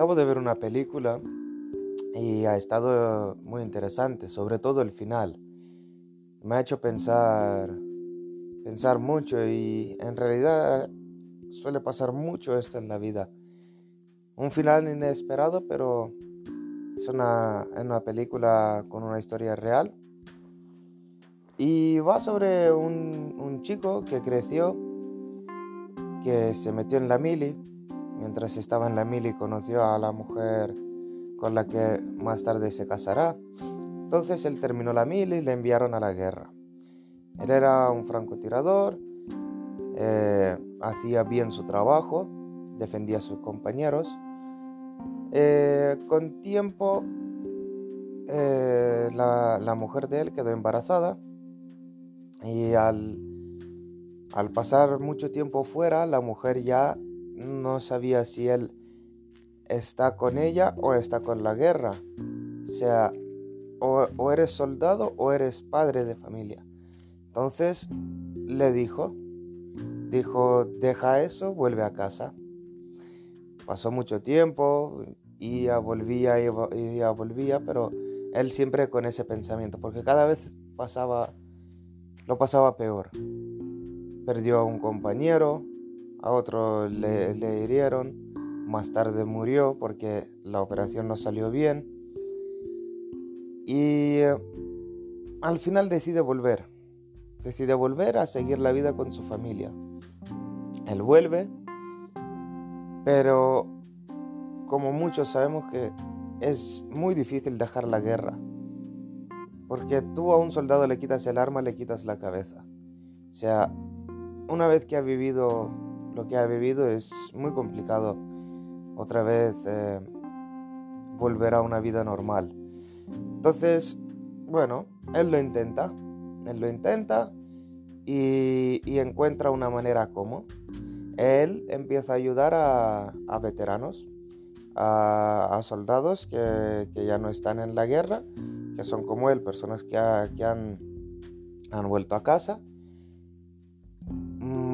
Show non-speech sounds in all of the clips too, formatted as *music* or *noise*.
acabo de ver una película y ha estado muy interesante, sobre todo el final. Me ha hecho pensar, pensar mucho y en realidad suele pasar mucho esto en la vida. Un final inesperado, pero es una, una película con una historia real. Y va sobre un, un chico que creció, que se metió en la mili. Mientras estaba en la mili conoció a la mujer con la que más tarde se casará. Entonces él terminó la mili y le enviaron a la guerra. Él era un francotirador, eh, hacía bien su trabajo, defendía a sus compañeros. Eh, con tiempo, eh, la, mujer de él quedó embarazada y al, al pasar mucho tiempo fuera, la mujer ya no sabía si él está con ella o está con la guerra. O sea, o, eres soldado o eres padre de familia. Entonces le dijo, dijo, deja eso, vuelve a casa. Pasó mucho tiempo, y ya volvía, y ya volvía, pero él siempre con ese pensamiento, porque cada vez pasaba, lo pasaba peor. Perdió a un compañero, a otro le, le hirieron, más tarde murió porque la operación no salió bien. Y eh, al final decide volver. Decide volver a seguir la vida con su familia. Él vuelve, pero como muchos sabemos que es muy difícil dejar la guerra. Porque tú a un soldado le quitas el arma, le quitas la cabeza. O sea, una vez que ha vivido lo que ha vivido es muy complicado otra vez eh, volver a una vida normal. Entonces, bueno, él lo intenta, él lo intenta y, encuentra una manera como. Él empieza a ayudar a, veteranos, a, soldados que, ya no están en la guerra, que son como él, personas que, han vuelto a casa.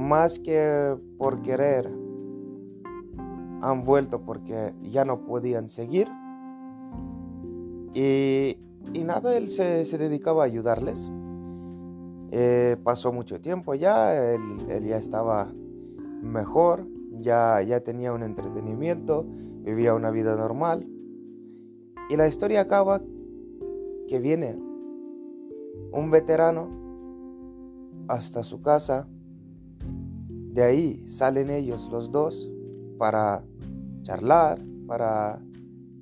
Más que por querer han vuelto porque ya no podían seguir. Y, nada, él se, dedicaba a ayudarles. Eh, pasó mucho tiempo ya, él, ya estaba mejor, ya, ya tenía un entretenimiento, vivía una vida normal. Y la historia acaba que viene un veterano hasta su casa, de ahí salen ellos los dos para charlar, para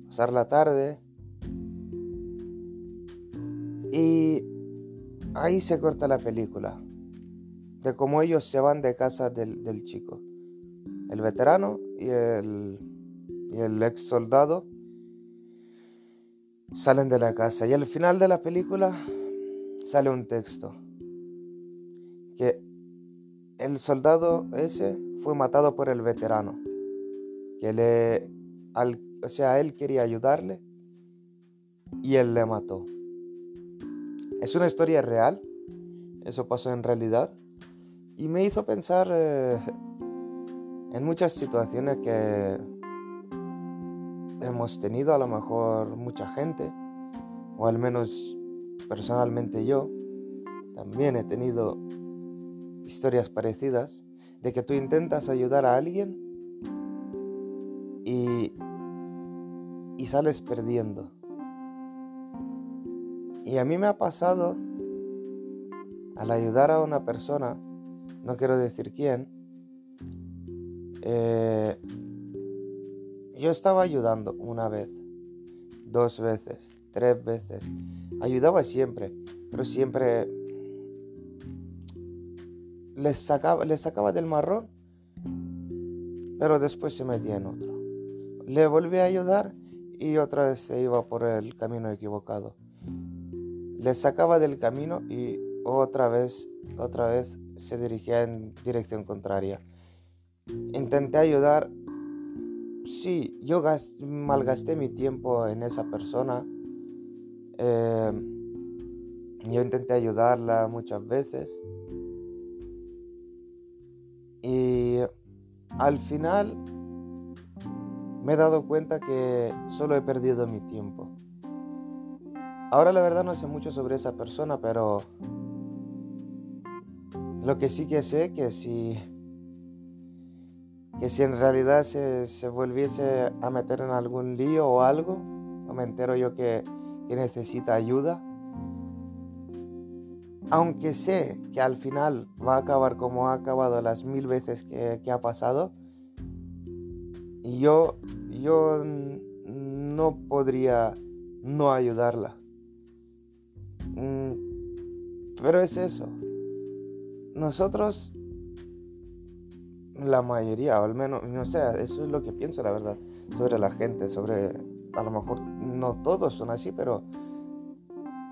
pasar la tarde. Y ahí se corta la película, de cómo ellos se van de casa del, chico. El veterano y el, y el ex soldado salen de la casa y al final de la película sale un texto que el soldado ese fue matado por el veterano que le, o sea, él quería ayudarle y él le mató. Es una historia real, eso pasó en realidad y me hizo pensar eh, en muchas situaciones que hemos tenido, a lo mejor mucha gente, o al menos personalmente yo, también he tenido historias parecidas, de que tú intentas ayudar a alguien y, y sales perdiendo. Y a mí me ha pasado al ayudar a una persona, no quiero decir quién, eh, yo estaba ayudando una vez, dos veces, tres veces. Ayudaba siempre, pero siempre les sacaba, les sacaba del marrón, pero después se metía en otro. Le volví a ayudar y otra vez se iba por el camino equivocado. Le sacaba del camino y otra vez, otra vez se dirigía en dirección contraria. Intenté ayudar. Sí, yo malgasté mi tiempo en esa persona. Eh, yo intenté ayudarla muchas veces. Al final me he dado cuenta que solo he perdido mi tiempo. Ahora la verdad no sé mucho sobre esa persona, pero lo que sí que sé que si que si en realidad se, se volviese a meter en algún lío o algo, me entero yo que, que necesita ayuda, aunque sé que al final va a acabar como ha acabado las mil veces que, ha pasado, yo, yo no podría no ayudarla. Mm, pero es eso. Nosotros, la mayoría, o al menos, no sé, eso es lo que pienso, la verdad, sobre la gente, sobre, a lo mejor no todos son así, pero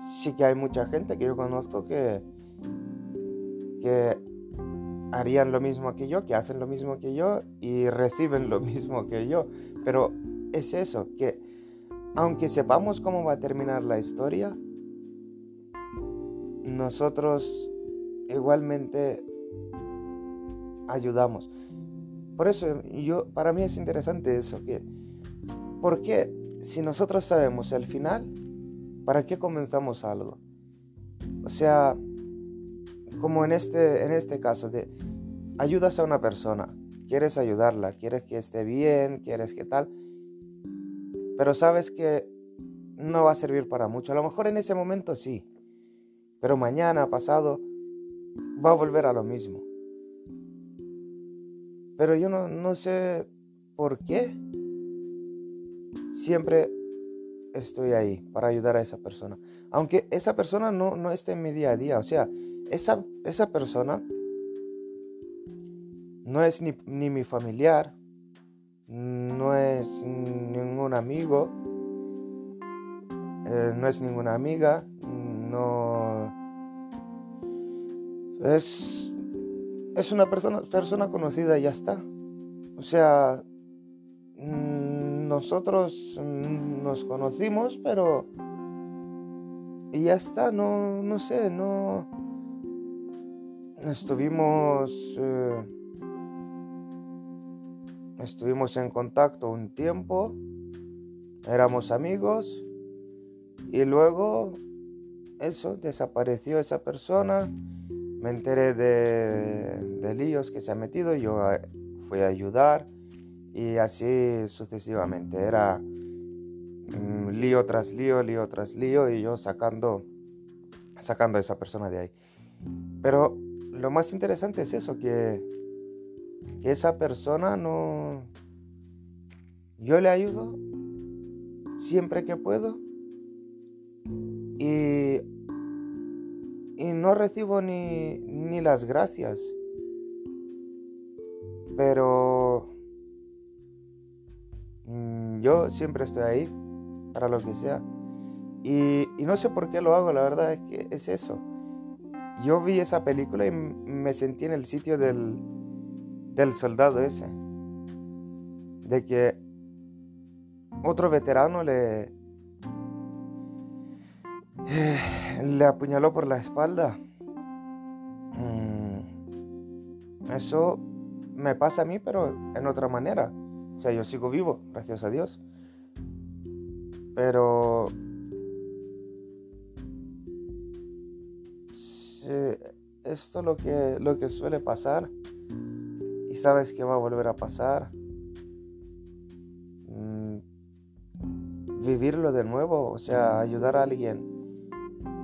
sí que hay mucha gente que yo conozco que, que harían lo mismo que yo, que hacen lo mismo que yo y reciben lo *laughs* mismo que yo. Pero es eso, que aunque sepamos cómo va a terminar la historia, nosotros igualmente ayudamos. Por eso yo para mí es interesante eso que ¿por qué si nosotros sabemos el final, para qué comenzamos algo? O sea, como en este en este caso de ayudas a una persona, quieres ayudarla, quieres que esté bien, quieres que tal, pero sabes que no va a servir para mucho. A lo mejor en ese momento sí, pero mañana, pasado, va a volver a lo mismo. Pero yo no, sé por qué siempre estoy ahí para ayudar a esa persona. Aunque esa persona no, no esté en mi día a día. O sea, esa, esa persona no es ni, mi familiar, no es ningún amigo, eh, no es ninguna amiga, no es, es una persona, persona conocida y ya está. O sea, nosotros nos conocimos, pero y ya está, no, no sé, no estuvimos eh, Estuvimos en contacto un tiempo, éramos amigos y luego eso, desapareció esa persona, me enteré de, líos que se ha metido, yo eh, fui a ayudar y así sucesivamente. Era mm, lío tras lío, lío tras lío y yo sacando, sacando a esa persona de ahí. Pero lo más interesante es eso, que que esa persona no... Yo le ayudo siempre que puedo y, y no recibo ni, ni las gracias. Pero yo siempre estoy ahí para lo que sea. Y, y, no sé por qué lo hago, la verdad es que es eso. Yo vi esa película y me sentí en el sitio del, del soldado ese. De que otro veterano le, eh, le apuñaló por la espalda. Mm, eso me pasa a mí, pero en otra manera. O sea, yo sigo vivo, gracias a Dios. Pero esto lo que, lo que suele pasar y sabes que va a volver a pasar. Mm, vivirlo de nuevo, o sea, ayudar a alguien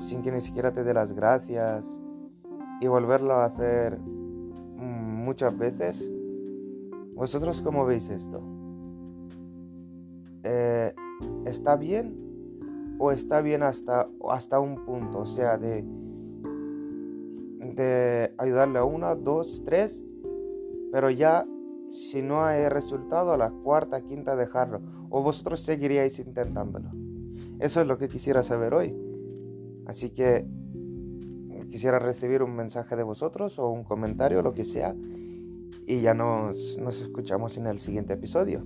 sin que ni siquiera te dé las gracias y volverlo a hacer mm, muchas veces. ¿Vosotros cómo veis esto? Eh, ¿Está bien o está bien hasta, hasta un punto? O sea, de, de ayudarle a una, dos, tres pero ya si no hay resultado a la cuarta, quinta dejarlo, o vosotros seguiríais intentándolo. Eso es lo que quisiera saber hoy. Así que quisiera recibir un mensaje de vosotros o un comentario, lo que sea, y ya nos, nos escuchamos en el siguiente episodio.